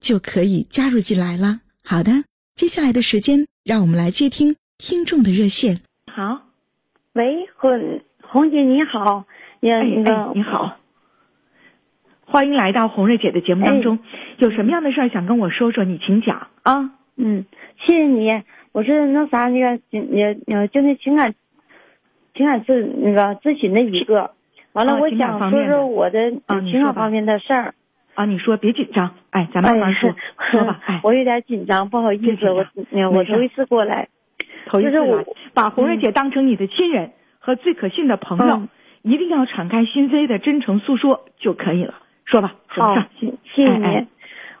就可以加入进来了。好的，接下来的时间，让我们来接听听众的热线。好，喂，红红姐你好，你那个你好，欢迎来到红瑞姐的节目当中。有什么样的事儿想跟我说说？你请讲啊。嗯，谢谢你。我是那啥那个也呃就那情感情感咨那个咨询的一个。完了，我想说说我的情感方面的事儿。啊，你说别紧张，哎，咱慢慢说，说吧。哎，我有点紧张，不好意思，我我头一次过来，头一次来，把红瑞姐当成你的亲人和最可信的朋友，一定要敞开心扉的真诚诉说就可以了。说吧，好，谢谢谢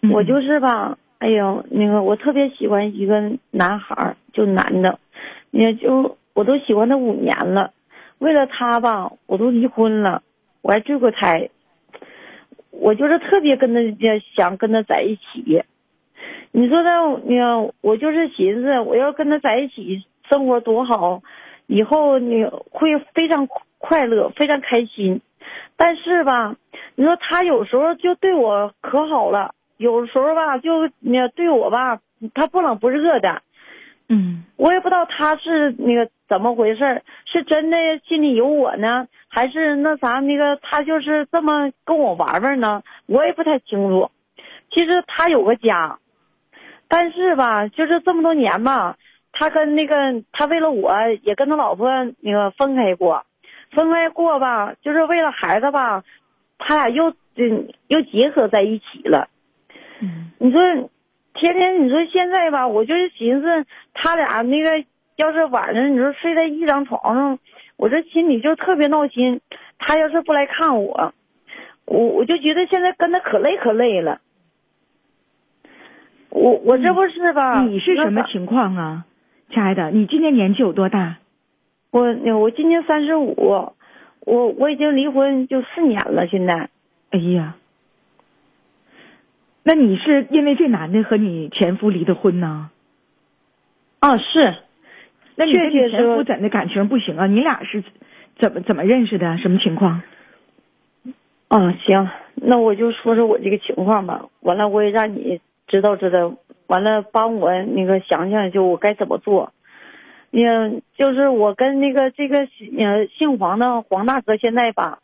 你。我就是吧，哎呦，那个我特别喜欢一个男孩，就男的，也就我都喜欢他五年了，为了他吧，我都离婚了，我还坠过胎。我就是特别跟他想跟他在一起，你说他，你我就是寻思，我要跟他在一起生活多好，以后你会非常快乐，非常开心。但是吧，你说他有时候就对我可好了，有时候吧就你对我吧，他不冷不热的。嗯，我也不知道他是那个怎么回事，是真的心里有我呢，还是那啥那个他就是这么跟我玩玩呢？我也不太清楚。其实他有个家，但是吧，就是这么多年吧，他跟那个他为了我也跟他老婆那个分开过，分开过吧，就是为了孩子吧，他俩又嗯又结合在一起了。嗯，你说。天天你说现在吧，我就是寻思他俩那个，要是晚上你说睡在一张床上，我这心里就特别闹心。他要是不来看我，我我就觉得现在跟他可累可累了。我我这不是吧？你是什么情况啊，亲爱的？你今年年纪有多大？我我今年三十五，我我已经离婚就四年了，现在。哎呀。那你是因为这男的和你前夫离的婚呢？啊，是。那你跟你前夫怎的感情不行啊？你俩是怎么怎么认识的？什么情况？啊，行，那我就说说我这个情况吧。完了，我也让你知道知道。完了，帮我那个想想，就我该怎么做。嗯，就是我跟那个这个呃姓黄的黄大哥现在吧，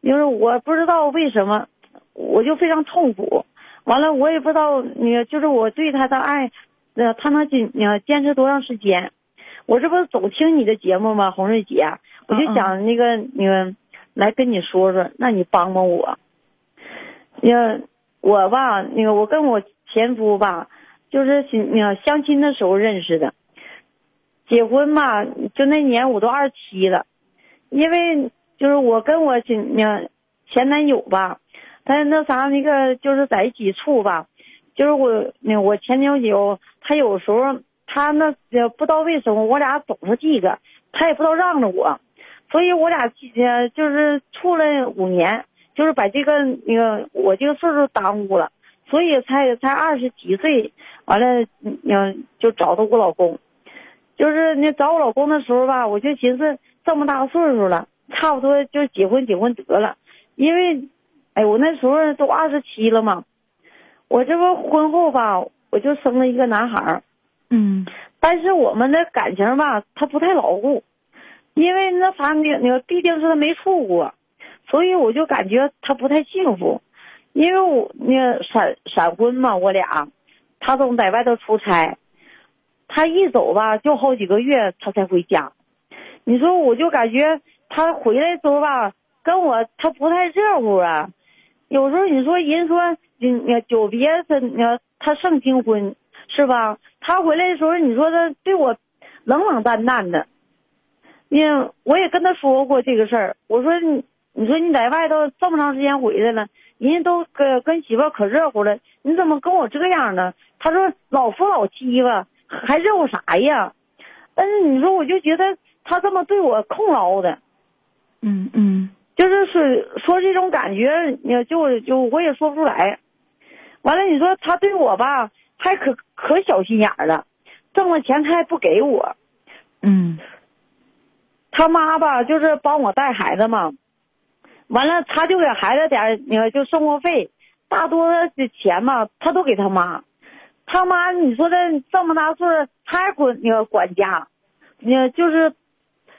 因为我不知道为什么，我就非常痛苦。完了，我也不知道，那个就是我对他的爱，呃，他能坚呃坚持多长时间？我这不是总听你的节目吗？红瑞姐，我就想那个那个来跟你说说，那你帮帮我。那我吧，那个我跟我前夫吧，就是那相亲的时候认识的，结婚吧，就那年我都二十七了，因为就是我跟我前那前男友吧。他那啥那个就是在一起处吧，就是我那我前男友，他有时候他那也不知道为什么我俩总是这个，他也不知道让着我，所以我俩就是处了五年，就是把这个那个我这个岁数耽误了，所以才才二十几岁，完了嗯就找到我老公，就是那找我老公的时候吧，我就寻思这么大岁数了，差不多就结婚结婚得了，因为。哎，我那时候都二十七了嘛，我这不婚后吧，我就生了一个男孩儿，嗯，但是我们的感情吧，他不太牢固，因为那啥，那那个毕竟是他没处过，所以我就感觉他不太幸福，因为我那闪闪婚嘛，我俩，他总在外头出差，他一走吧就好几个月他才回家。你说我就感觉他回来的时候吧，跟我他不太热乎啊。有时候你说人说你久别他你他胜新婚是吧？他回来的时候你说他对我冷冷淡淡的。你我也跟他说过这个事儿，我说你你说你在外头这么长时间回来了，人家都跟跟媳妇可热乎了，你怎么跟我这样呢？他说老夫老妻吧，还热乎啥呀？但是你说我就觉得他这么对我控劳的，嗯嗯，就是说说这种感觉，你就就我也说不出来。完了，你说他对我吧，还可可小心眼了，挣了钱他还不给我。嗯，他妈吧，就是帮我带孩子嘛，完了他就给孩子点那个就生活费，大多的钱嘛，他都给他妈。他妈，你说这这么大岁数，他还管那个管家，那就是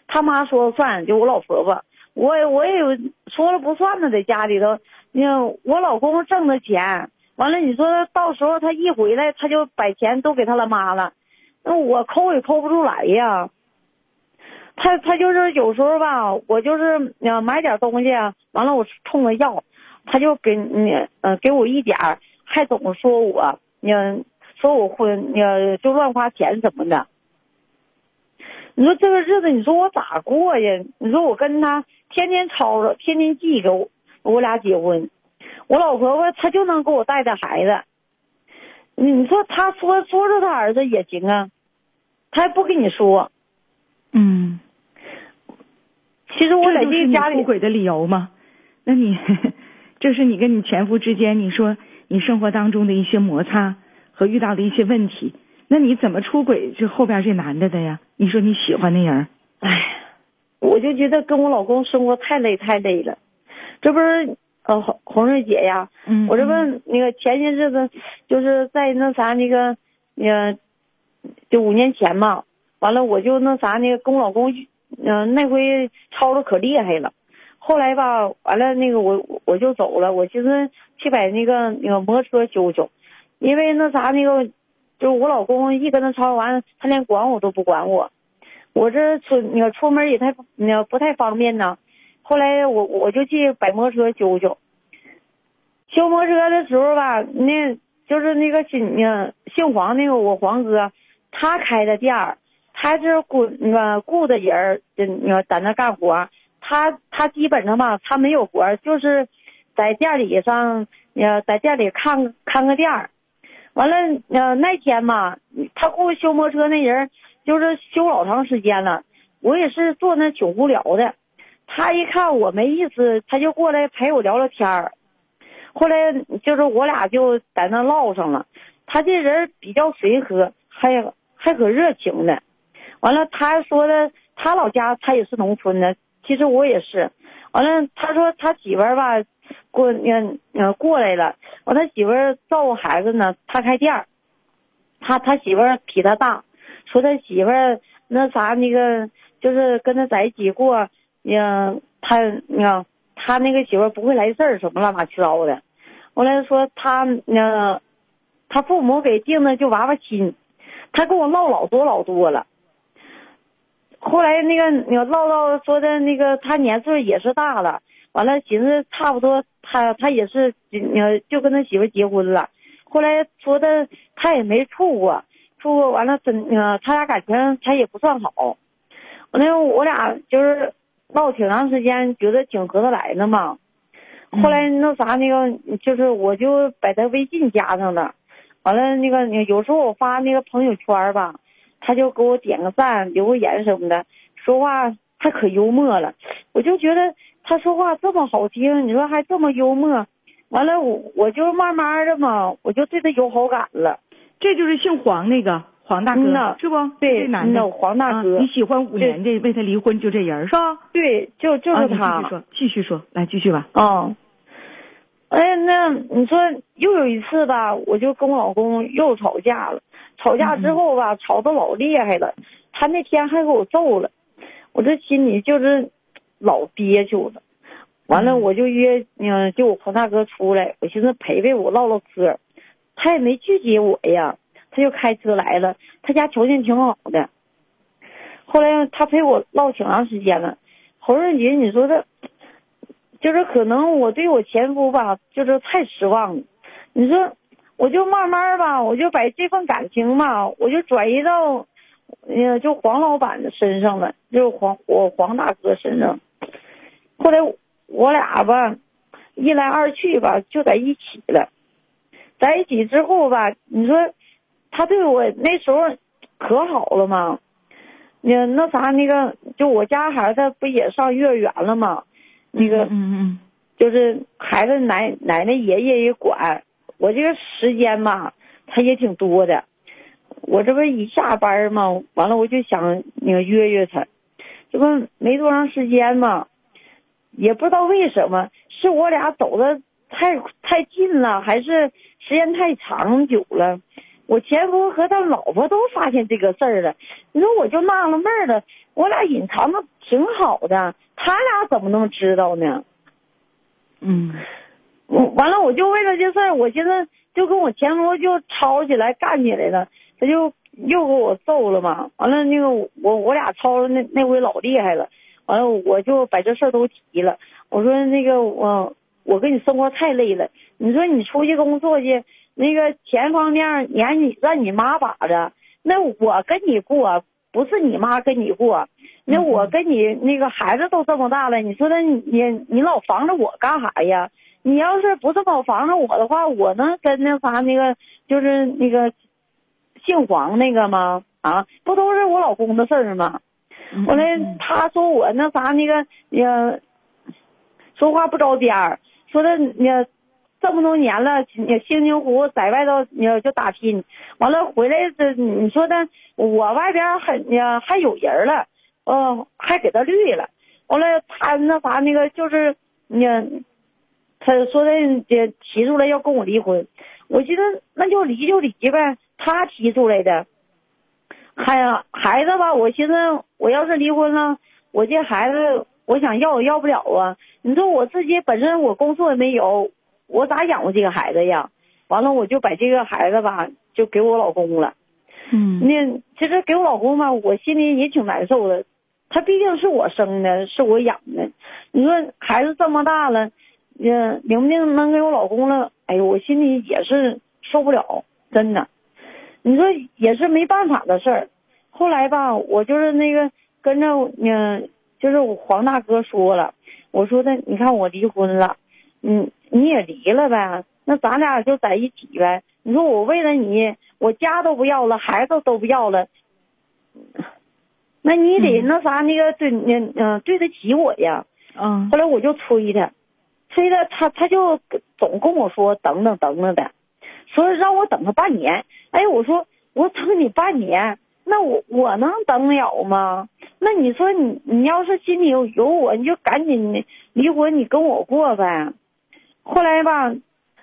他妈说了算，就我老婆婆，我我也有说了不算的，在家里头，那我老公挣的钱，完了你说到时候他一回来，他就把钱都给他了妈了，那我抠也抠不出来呀。他他就是有时候吧，我就是买点东西，完了我冲他要，他就给你呃给我一点儿，还总说我嗯。说我婚，呃，就乱花钱什么的。你说这个日子，你说我咋过呀？你说我跟他天天吵吵，天天记着，我俩结婚，我老婆婆她就能给我带带孩子。你说他说说说他儿子也行啊，他还不跟你说。嗯。其实我在这家里出轨的理由吗？那你 这是你跟你前夫之间，你说你生活当中的一些摩擦。和遇到的一些问题，那你怎么出轨这后边这男的的呀？你说你喜欢那人，哎，我就觉得跟我老公生活太累太累了。这不是呃红红瑞姐呀，嗯，我这不那个前些日子就是在那啥那个，呃，就五年前嘛，完了我就那啥那个跟我老公，嗯，那回吵的可厉害了。后来吧，完了那个我我就走了，我寻思去把那个那个摩托车修修。因为那啥那个，就我老公一跟他吵完，他连管我都不管我，我这出你要出门也太那不太方便呢。后来我我就去摆摩托车修修。修摩托车的时候吧，那就是那个姓那姓黄那个我黄哥，他开的店儿，他是雇那个雇的人就那在那干活。他他基本上吧，他没有活，就是在店里上呃在店里看看个店儿。完了，呃，那天嘛，他给我修摩托车那人，就是修老长时间了。我也是坐那挺无聊的，他一看我没意思，他就过来陪我聊聊天儿。后来就是我俩就在那唠上了。他这人比较随和，还还可热情的。完了，他说的他老家他也是农村的，其实我也是。完了，他说他媳妇儿吧。过嗯嗯过来了，完他媳妇儿照顾孩子呢，他开店儿，他他媳妇儿比他大，说他媳妇儿那啥那个就是跟他在一起过，嗯他你看他那个媳妇儿不会来事儿什么乱八七糟的，后来说他那他父母给定的就娃娃亲，他跟我唠老多老多了，后来那个你唠唠说的那个他年岁也是大了。完了，寻思差不多，他他也是，呃，就跟他媳妇结婚了。后来说的他也没处过，处过完了真，呃，他俩感情他也不算好。完了，我俩就是唠挺长时间，觉得挺合得来的嘛。后来那啥那个，就是我就把他微信加上了。完了那个，有时候我发那个朋友圈吧，他就给我点个赞，留个言什么的，说话还可幽默了。我就觉得。他说话这么好听，你说还这么幽默，完了我我就慢慢的嘛，我就对他有好感了。这就是姓黄那个黄大哥，是不？对，男的黄大哥。你喜欢五年这为他离婚就这人是吧？对，就就是他。继续说，继续说，来继续吧。嗯，哎，那你说又有一次吧，我就跟我老公又吵架了。吵架之后吧，吵得老厉害了，他那天还给我揍了，我这心里就是。老憋屈了，完了我就约，嗯，就我黄大哥出来，我寻思陪陪我唠唠嗑，他也没拒绝我呀，他就开车来了，他家条件挺好的。后来他陪我唠挺长时间了，侯润杰，你说这，就是可能我对我前夫吧，就是太失望了。你说，我就慢慢吧，我就把这份感情吧，我就转移到，嗯，就黄老板的身上了，就是黄我黄大哥身上。后来我俩吧，一来二去吧，就在一起了。在一起之后吧，你说他对我那时候可好了嘛？那那啥，那个就我家孩子不也上幼儿园了嘛？那个，嗯嗯，就是孩子奶奶奶爷爷也管，我这个时间嘛，他也挺多的。我这不一下班嘛，完了我就想那个约约他，这不没多长时间嘛，也不知道为什么，是我俩走的太太近了，还是时间太长久了？我前夫和他老婆都发现这个事儿了，你说我就纳了闷儿了，我俩隐藏的挺好的，他俩怎么能知道呢？嗯，我完了，我就为了这事儿，我现在就跟我前夫就吵起来，干起来了，他就又给我揍了嘛。完了，那个我我俩吵了那那回老厉害了，完了我就把这事儿都提了，我说那个我我跟你生活太累了，你说你出去工作去。那个钱方面，你让你让你妈把着，那我跟你过，不是你妈跟你过，那我跟你那个孩子都这么大了，你说那你你老防着我干啥呀？你要是不这么防着我的话，我能跟那啥那个就是那个姓黄那个吗？啊，不都是我老公的事儿吗？后来他说我那啥那个呃，说话不着边儿，说的你。这么多年了，你辛辛苦苦在外头你就打拼，完了回来这你说的，我外边还呢还有人了，嗯，还给他绿了，完了他那啥那个就是你，他说的也提出来要跟我离婚，我寻思那就离就离呗，他提出来的，孩孩子吧，我寻思我要是离婚了，我这孩子我想要也要不了啊，你说我自己本身我工作也没有。我咋养活这个孩子呀？完了，我就把这个孩子吧，就给我老公了。嗯，那其实给我老公吧，我心里也挺难受的。他毕竟是我生的，是我养的。你说孩子这么大了，嗯，明不定能给我老公了？哎呦，我心里也是受不了，真的。你说也是没办法的事儿。后来吧，我就是那个跟着嗯，就是我黄大哥说了，我说的，你看我离婚了。嗯，你也离了呗，那咱俩就在一起呗。你说我为了你，我家都不要了，孩子都不要了，那你得那啥那个对，嗯嗯，对得起我呀。嗯。后来我就催他，催他，他他就总跟我说等等等等的，说让我等他半年。哎，我说我等你半年，那我我能等了吗？那你说你你要是心里有有我，你就赶紧离婚，你跟我过呗。后来吧，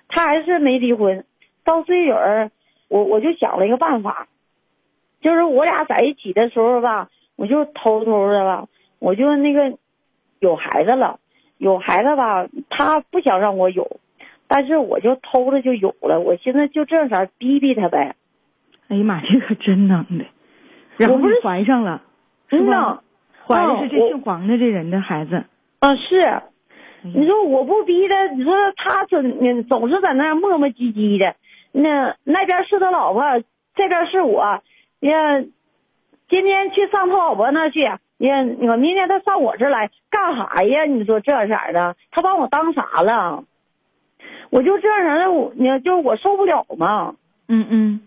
他还是没离婚。到岁数儿，我我就想了一个办法，就是我俩在一起的时候吧，我就偷偷的吧，我就那个有孩子了，有孩子吧，他不想让我有，但是我就偷着就有了。我寻思就这色逼逼他呗。哎呀妈，这可真能的！然后怀上了，真的？怀的是这姓黄的这人的孩子。啊，是。你说我不逼他，你说他总总是在那磨磨唧唧的，那那边是他老婆，这边是我，呀，今天去上他老婆那去，呀，我明天他上我这来干啥呀？你说这色的，他把我当啥了？我就这样的，我你就我受不了嘛。嗯嗯。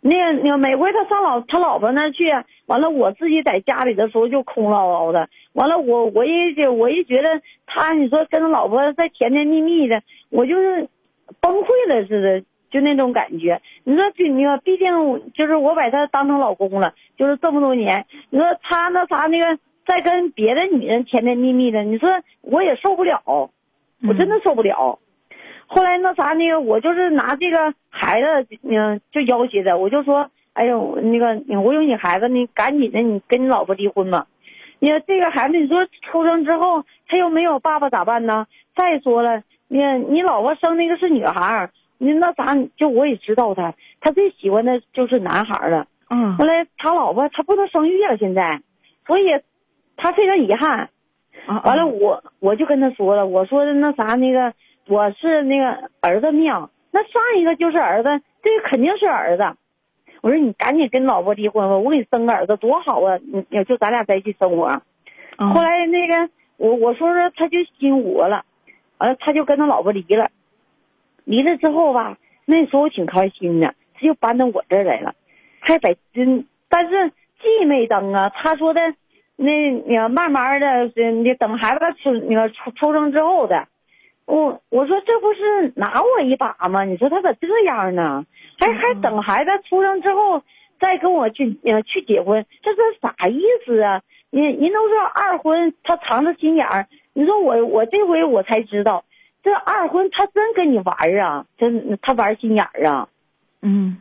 那那每回他上老他老婆那去，完了我自己在家里的时候就空落落的。完了我我一觉我一觉得他你说跟他老婆在甜甜蜜蜜的，我就是崩溃了似的，就那种感觉。你说就你说毕竟就是我把他当成老公了，就是这么多年。你说他那啥那个在跟别的女人甜甜蜜蜜的，你说我也受不了，我真的受不了。后来那啥那个我就是拿这个孩子嗯就要挟他，我就说哎呦那个我有你孩子，你赶紧的你跟你老婆离婚吧。你说这个孩子你说出生之后他又没有爸爸咋办呢？再说了你你老婆生那个是女孩，你那啥，就我也知道他，他最喜欢的就是男孩了。嗯后来他老婆他不能生育了，现在，所以他非常遗憾。啊，完了，我我就跟他说了，我说的那啥那个我是那个儿子命，那上一个就是儿子，这个肯定是儿子。我说你赶紧跟老婆离婚吧，我给你生个儿子多好啊！你你就咱俩在一起生活。嗯后来那个我我说说他就心活了，完了他就跟他老婆离了，离了之后吧，那时候我挺开心的，他就搬到我这儿来了，还在嗯，但是既没登啊，他说的那你要慢慢的，呃你等孩子出那个出出生之后的，我我说这不是拿我一把吗？你说他咋这样呢？还还等孩子出生之后再跟我去呃去结婚，这是啥意思啊？人人都说二婚他藏着心眼儿，你说我我这回我才知道，这二婚他真跟你玩儿啊，真他玩心眼儿啊。嗯，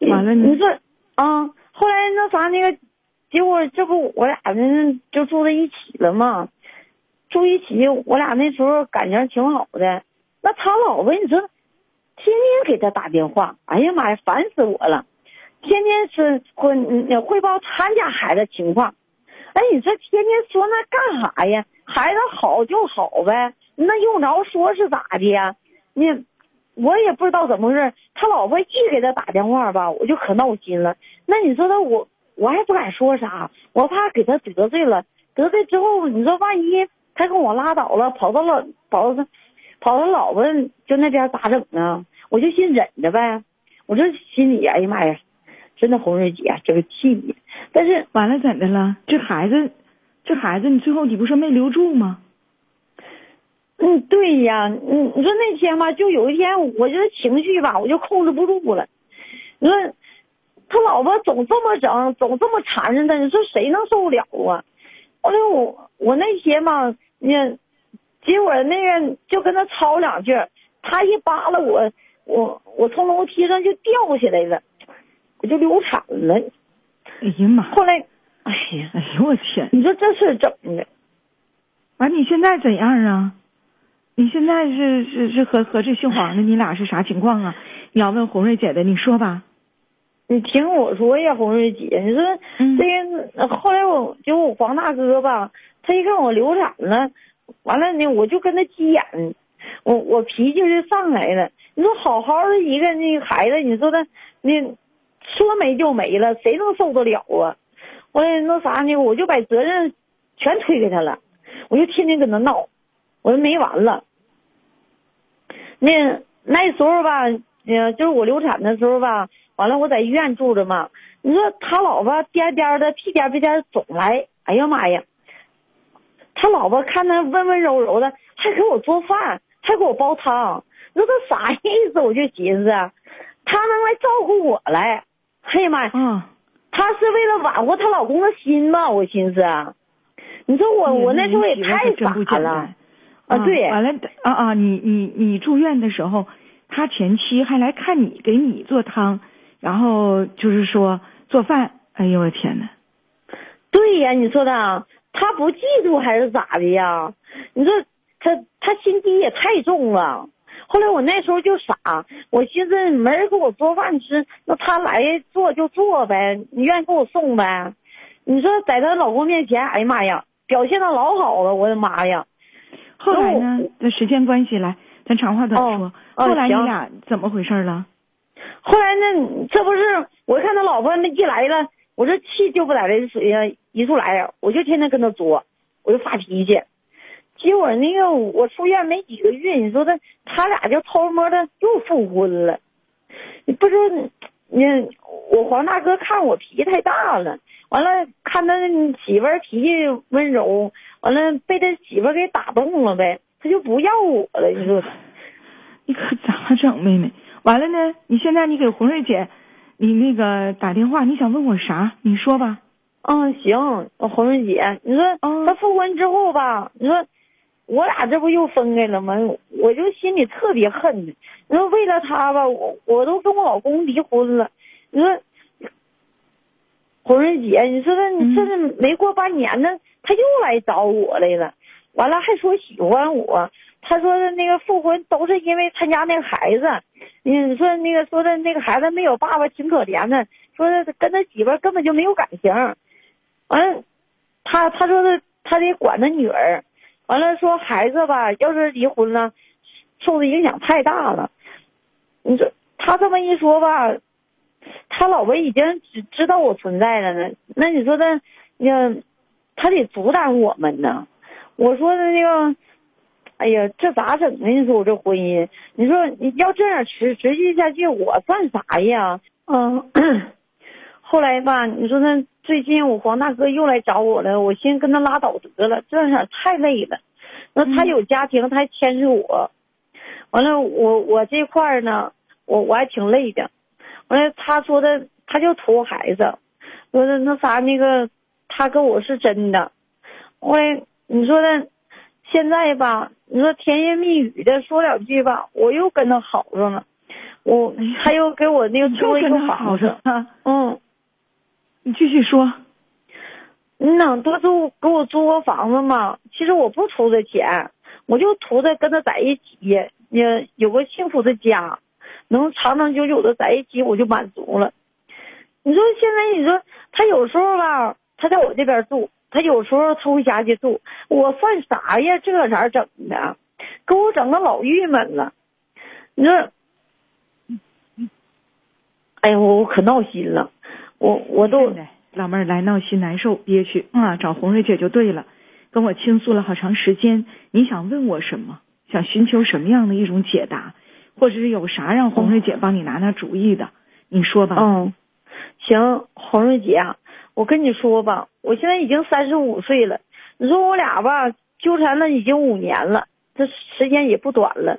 完了呢你说啊，后来那啥那个，结果这不我俩人就住在一起了嘛，住一起，我俩那时候感情挺好的。那他老婆，你说，天天给他打电话，哎呀妈呀，烦死我了！天天是汇汇报他家孩子情况，哎，你说天天说那干啥呀？孩子好就好呗，那用着说是咋的呀？你我也不知道怎么回事，他老婆一给他打电话吧，我就可闹心了。那你说他我我还不敢说啥，我怕给他得罪了，得罪之后，你说万一他跟我拉倒了，跑到老跑到跑到老婆就那边咋整呢？我就心忍着呗。我这心里哎呀妈呀，真的红瑞姐这个气你，但是完了怎的了？这孩子，这孩子你最后你不说没留住吗？嗯，对呀，嗯，你说那天吧，就有一天，我这情绪吧，我就控制不住了。你说他老婆总这么整，总这么缠着他，你说谁能受得了啊？后来我我那天吧，那结果那个就跟他吵两句，他一扒拉我，我我从楼梯上就掉下来了，我就流产了。哎呀妈！后来，哎呀，哎呦我天！你说这事整的，完你现在怎样啊？你现在是是是和和这姓黄的 你俩是啥情况啊？你要问红瑞姐的，你说吧。你听我说呀，红瑞姐，你说嗯这个后来我就我黄大哥吧，他一看我流产了，完了呢，我就跟他急眼，我我脾气就上来了。你说好好的一个那个孩子，你说他那说没就没了，谁能受得了啊？我那啥呢，我就把责任全推给他了，我就天天跟他闹，我说没完了。那那时候吧，呃，就是我流产的时候吧，完了我在医院住着嘛。你说他老婆颠颠的，屁颠屁颠总来，哎呀妈呀！他老婆看他温温柔柔的，还给我做饭，还给我煲汤，你说他啥意思？我就寻思，他能来照顾我来，哎呀妈呀！啊，她是为了挽回她老公的心吧？我寻思，你说我我那时候也太傻了单啊！对，完了啊啊！你你你住院的时候，他前妻还来看你，给你做汤，然后就是说做饭。哎呦我天呐！对呀，你说的，他不嫉妒还是咋的呀？你说他他心机也太重了。后来我那时候就傻，我寻思没人给我做饭吃，那他来做就做呗，你愿意给我送呗。你说在她老公面前，哎呀妈呀，表现的老好了，我的妈呀！后来呢？这时间关系，来，咱长话短说。后来你俩怎么回事了？后来呢，这不是我看他老婆那一来了，我这气就不在这水呀一出来呀，我就天天跟他作，我就发脾气。结果那个我出院没几个月，你说他他俩就偷摸的又复婚了。你不是你我黄大哥看我脾气太大了，完了看他媳妇脾气温柔，完了被他媳妇给打动了呗，他就不要我了。你说你可咋整，妹妹？完了呢？你现在你给红瑞姐，你那个打电话，你想问我啥？你说吧。嗯，行，红润姐，你说嗯他复婚之后吧，你说我俩这不又分开了吗？我就心里特别恨他。你说为了他吧，我我都跟我老公离婚了。你说红润姐，你说他你这是没过半年呢，他又来找我来了，完了还说喜欢我，他说的那个复婚都是因为他家那个孩子，你说那个说的那个孩子没有爸爸挺可怜的，说的跟他媳妇根本就没有感情，完了，他他说的他得管他女儿，完了说孩子吧，要是离婚了，受的影响太大了，你说他这么一说吧，他老婆已经知知道我存在了呢，那你说的，那他得阻挡我们呢，我说的那个。哎呀，这咋整呢？你说我这婚姻，你说你要这样持持续下去，我算啥呀？嗯，后来吧，你说那最近我黄大哥又来找我了，我寻思跟他拉倒得了，这样太累了。那他有家庭，他还牵制我，完了我我这块儿呢，我我还挺累的。完了他说的，他就图孩子，说的那啥那个，他跟我是真的。后来你说的。现在吧，你说甜言蜜语的说两句吧，我又跟他好上了，我他又给我那个租了一个房子，嗯，你继续说，嗯呐，他就给我租个房子嘛。其实我不图这钱，我就图他跟他在一起，也有个幸福的家，能长长久久的在一起，我就满足了。你说现在，你说他有时候吧，他在我这边住。他有时候他回家去住，我算啥呀？这咋整的？给我整的老郁闷了。你说，哎呀，我我可闹心了。我我都老妹儿来闹心难受憋屈啊，找红瑞姐就对了。跟我倾诉了好长时间，你想问我什么？想寻求什么样的一种解答？或者是有啥让红瑞姐帮你拿拿主意的？你说吧。嗯，行，红瑞姐。我跟你说吧，我现在已经三十五岁了。你说我俩吧，纠缠了已经五年了，这时间也不短了。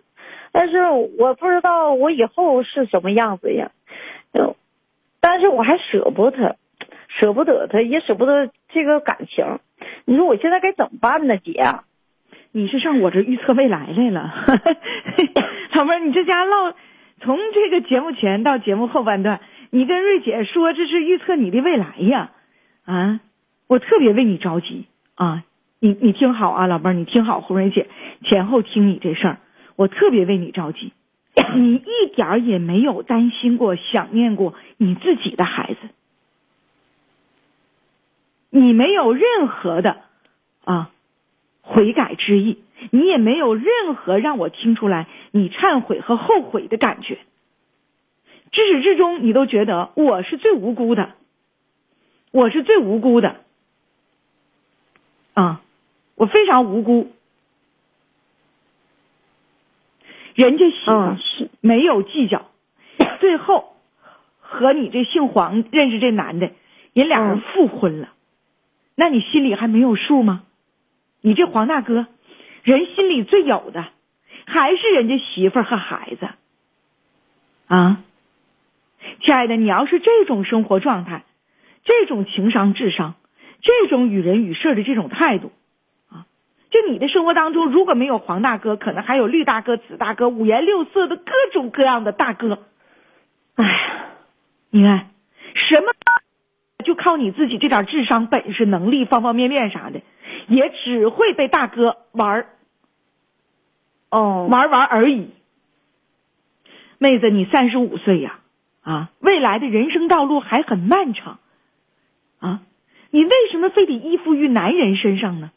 但是我不知道我以后是什么样子呀。嗯，但是我还舍不得，舍不得他，也舍不得这个感情。你说我现在该怎么办呢，姐？你是上我这预测未来来了，老妹儿，你这家唠，从这个节目前到节目后半段，你跟瑞姐说这是预测你的未来呀。啊，我特别为你着急啊！你你听好啊，老妹儿，你听好，红蕊姐前后听你这事儿，我特别为你着急。你一点儿也没有担心过、想念过你自己的孩子，你没有任何的啊悔改之意，你也没有任何让我听出来你忏悔和后悔的感觉。至始至终，你都觉得我是最无辜的。我是最无辜的，啊，我非常无辜。人家媳妇是没有计较，最后和你这姓黄认识这男的，人俩人复婚了，那你心里还没有数吗？你这黄大哥，人心里最有的还是人家媳妇和孩子，啊，亲爱的，你要是这种生活状态。这种情商、智商，这种与人与事的这种态度，啊，就你的生活当中，如果没有黄大哥，可能还有绿大哥、紫大哥，五颜六色的各种各样的大哥。哎呀，你看，什么就靠你自己这点智商、本事、能力，方方面面啥的，也只会被大哥玩儿，哦，玩玩而已。妹子，你三十五岁呀，啊，未来的人生道路还很漫长。啊，你为什么非得依附于男人身上呢？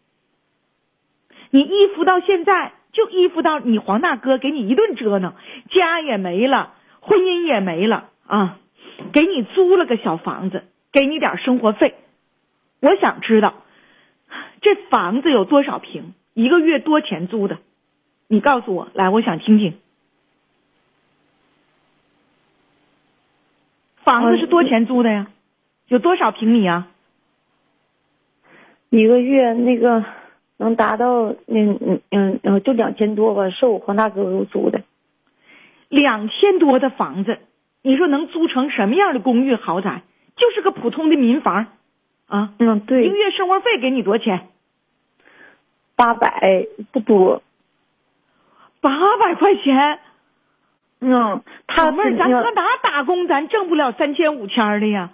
你依附到现在，就依附到你黄大哥给你一顿折腾，家也没了，婚姻也没了啊！给你租了个小房子，给你点生活费。我想知道，这房子有多少平，一个月多钱租的？你告诉我，来，我想听听。房子是多钱租的呀？有多少平米啊？一个月那个能达到那嗯嗯嗯，就两千多吧，是我黄大哥给我租的。两千多的房子，你说能租成什么样的公寓豪宅？就是个普通的民房啊。嗯，对。一个月生活费给你多少钱？八百，不多。八百块钱。嗯，老妹儿，咱搁哪打工？咱挣不了三千五千的呀。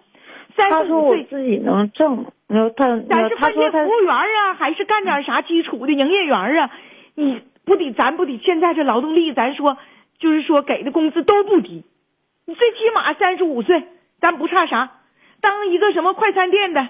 他说我自己能挣，然后他咱是饭店服务员啊，还是干点啥基础的营业员啊？你不得咱不得现在这劳动力，咱说就是说给的工资都不低，你最起码三十五岁，咱不差啥，当一个什么快餐店的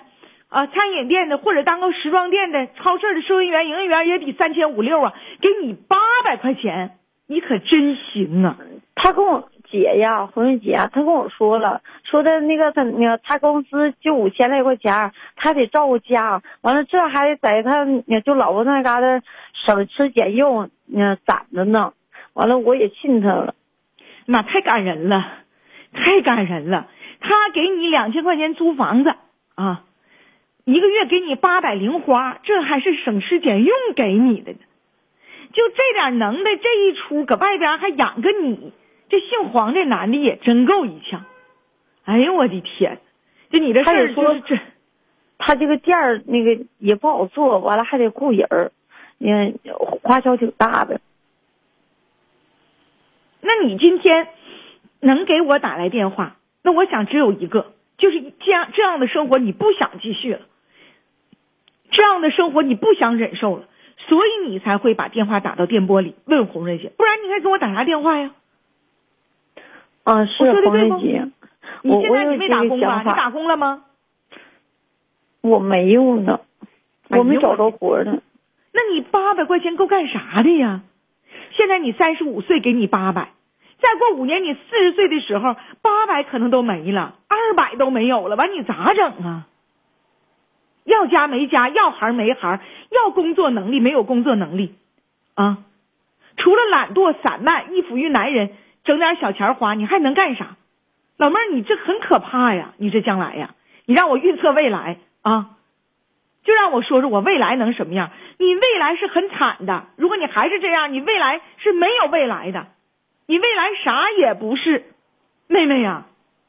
啊，餐饮店的，或者当个时装店的、超市的收银员、营业员也得三千五六啊，给你八百块钱，你可真行啊！他跟我姐呀，红瑞姐她，跟我说了，说的那个他那个他工资就五千来块钱，他得照顾家，完了这还在他就老婆那嘎达省吃俭用，那攒着呢。完了我也信他了，妈太感人了，太感人了。他给你两千块钱租房子啊，一个月给你八百零花，这还是省吃俭用给你的呢。就这点能耐，这一出搁外边还养个你。这姓黄这男的也真够一呛，哎呦我的天！就你这事儿说这，他这个店儿那个也不好做，完了还得雇人儿，嗯，花销挺大的。那你今天能给我打来电话？那我想只有一个，就是这样这样的生活你不想继续了，这样的生活你不想忍受了，所以你才会把电话打到电波里问红瑞姐，不然你还给我打啥电话呀？啊，是黄瑞姐，你现在你没打工吧？你打工了吗？我没有呢，我没找着活呢。那你八百块钱够干啥的呀？现在你三十五岁，给你八百，再过五年你四十岁的时候，八百可能都没了，二百都没有了，完你咋整啊？要家没家，要孩没孩，要工作能力没有工作能力，啊，除了懒惰散漫，依附于男人。整点小钱花，你还能干啥？老妹儿，你这很可怕呀！你这将来呀，你让我预测未来啊，就让我说说我未来能什么样？你未来是很惨的。如果你还是这样，你未来是没有未来的，你未来啥也不是，妹妹呀，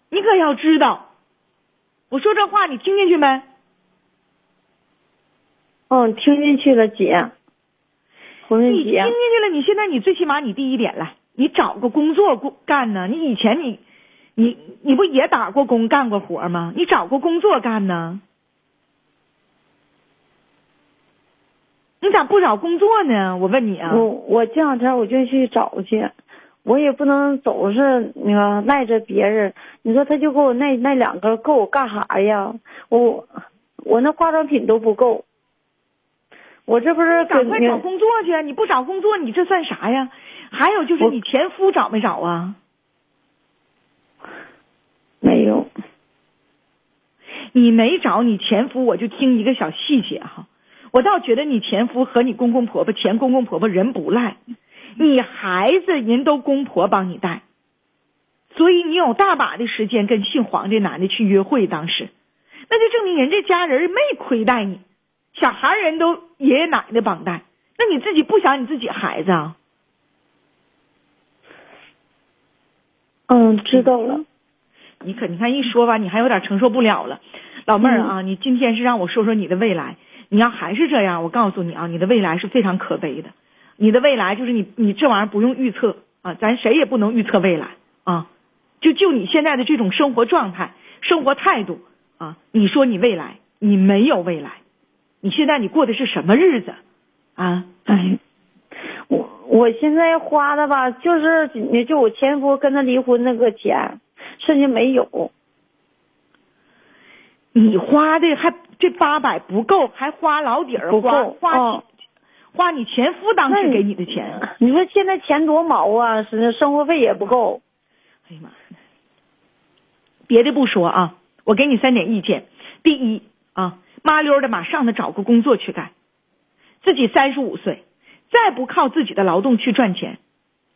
你可要知道，我说这话你听进去没？嗯，听进去了，姐。你听进去了，你现在你最起码你第一点来。你找个工作过干呢？你以前你，你你不也打过工干过活吗？你找过工作干呢？你咋不找工作呢？我问你啊！我我这两天我就去找去，我也不能总是那个赖着别人。你说他就给我那那两个够我干啥呀？我我那化妆品都不够。我这不是赶快找工作去！你不找工作，你这算啥呀？还有就是你前夫找没找啊？没有。你没找你前夫，我就听一个小细节哈。我倒觉得你前夫和你公公婆婆、前公公婆婆人不赖，你孩子人都公婆帮你带，所以你有大把的时间跟姓黄这男的去约会。当时，那就证明人这家人没亏待你，小孩人都爷爷奶奶帮带，那你自己不想你自己孩子啊？嗯，知道了。你可你看一说吧，你还有点承受不了了，老妹儿啊，你今天是让我说说你的未来。你要还是这样，我告诉你啊，你的未来是非常可悲的。你的未来就是你你这玩意儿不用预测啊，咱谁也不能预测未来啊。就就你现在的这种生活状态、生活态度啊，你说你未来，你没有未来。你现在你过的是什么日子啊？哎。我现在花的吧，就是你就我前夫跟他离婚那个钱，剩下没有。你花的还这八百不够，还花老底儿花花花你前夫当时给你的钱。你说现在钱多毛啊，是生活费也不够。哎呀妈！别的不说啊，我给你三点意见。第一啊，麻溜的马上的找个工作去干，自己三十五岁。再不靠自己的劳动去赚钱，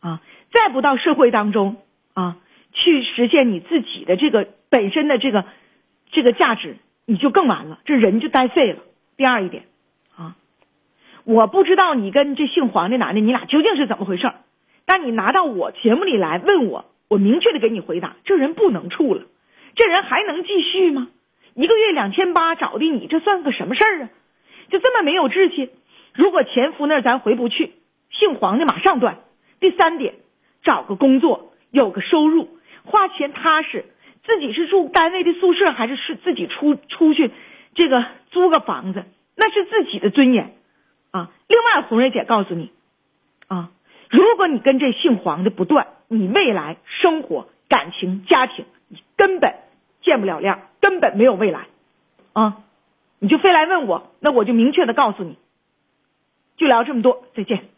啊，再不到社会当中啊去实现你自己的这个本身的这个这个价值，你就更完了，这人就呆废了。第二一点，啊，我不知道你跟这姓黄的男的你俩究竟是怎么回事但你拿到我节目里来问我，我明确的给你回答，这人不能处了，这人还能继续吗？一个月两千八找的你，这算个什么事儿啊？就这么没有志气。如果前夫那儿咱回不去，姓黄的马上断。第三点，找个工作，有个收入，花钱踏实。自己是住单位的宿舍，还是是自己出出去这个租个房子，那是自己的尊严啊。另外，红瑞姐告诉你啊，如果你跟这姓黄的不断，你未来生活、感情、家庭，你根本见不了亮，根本没有未来，啊！你就非来问我，那我就明确的告诉你。就聊这么多，再见。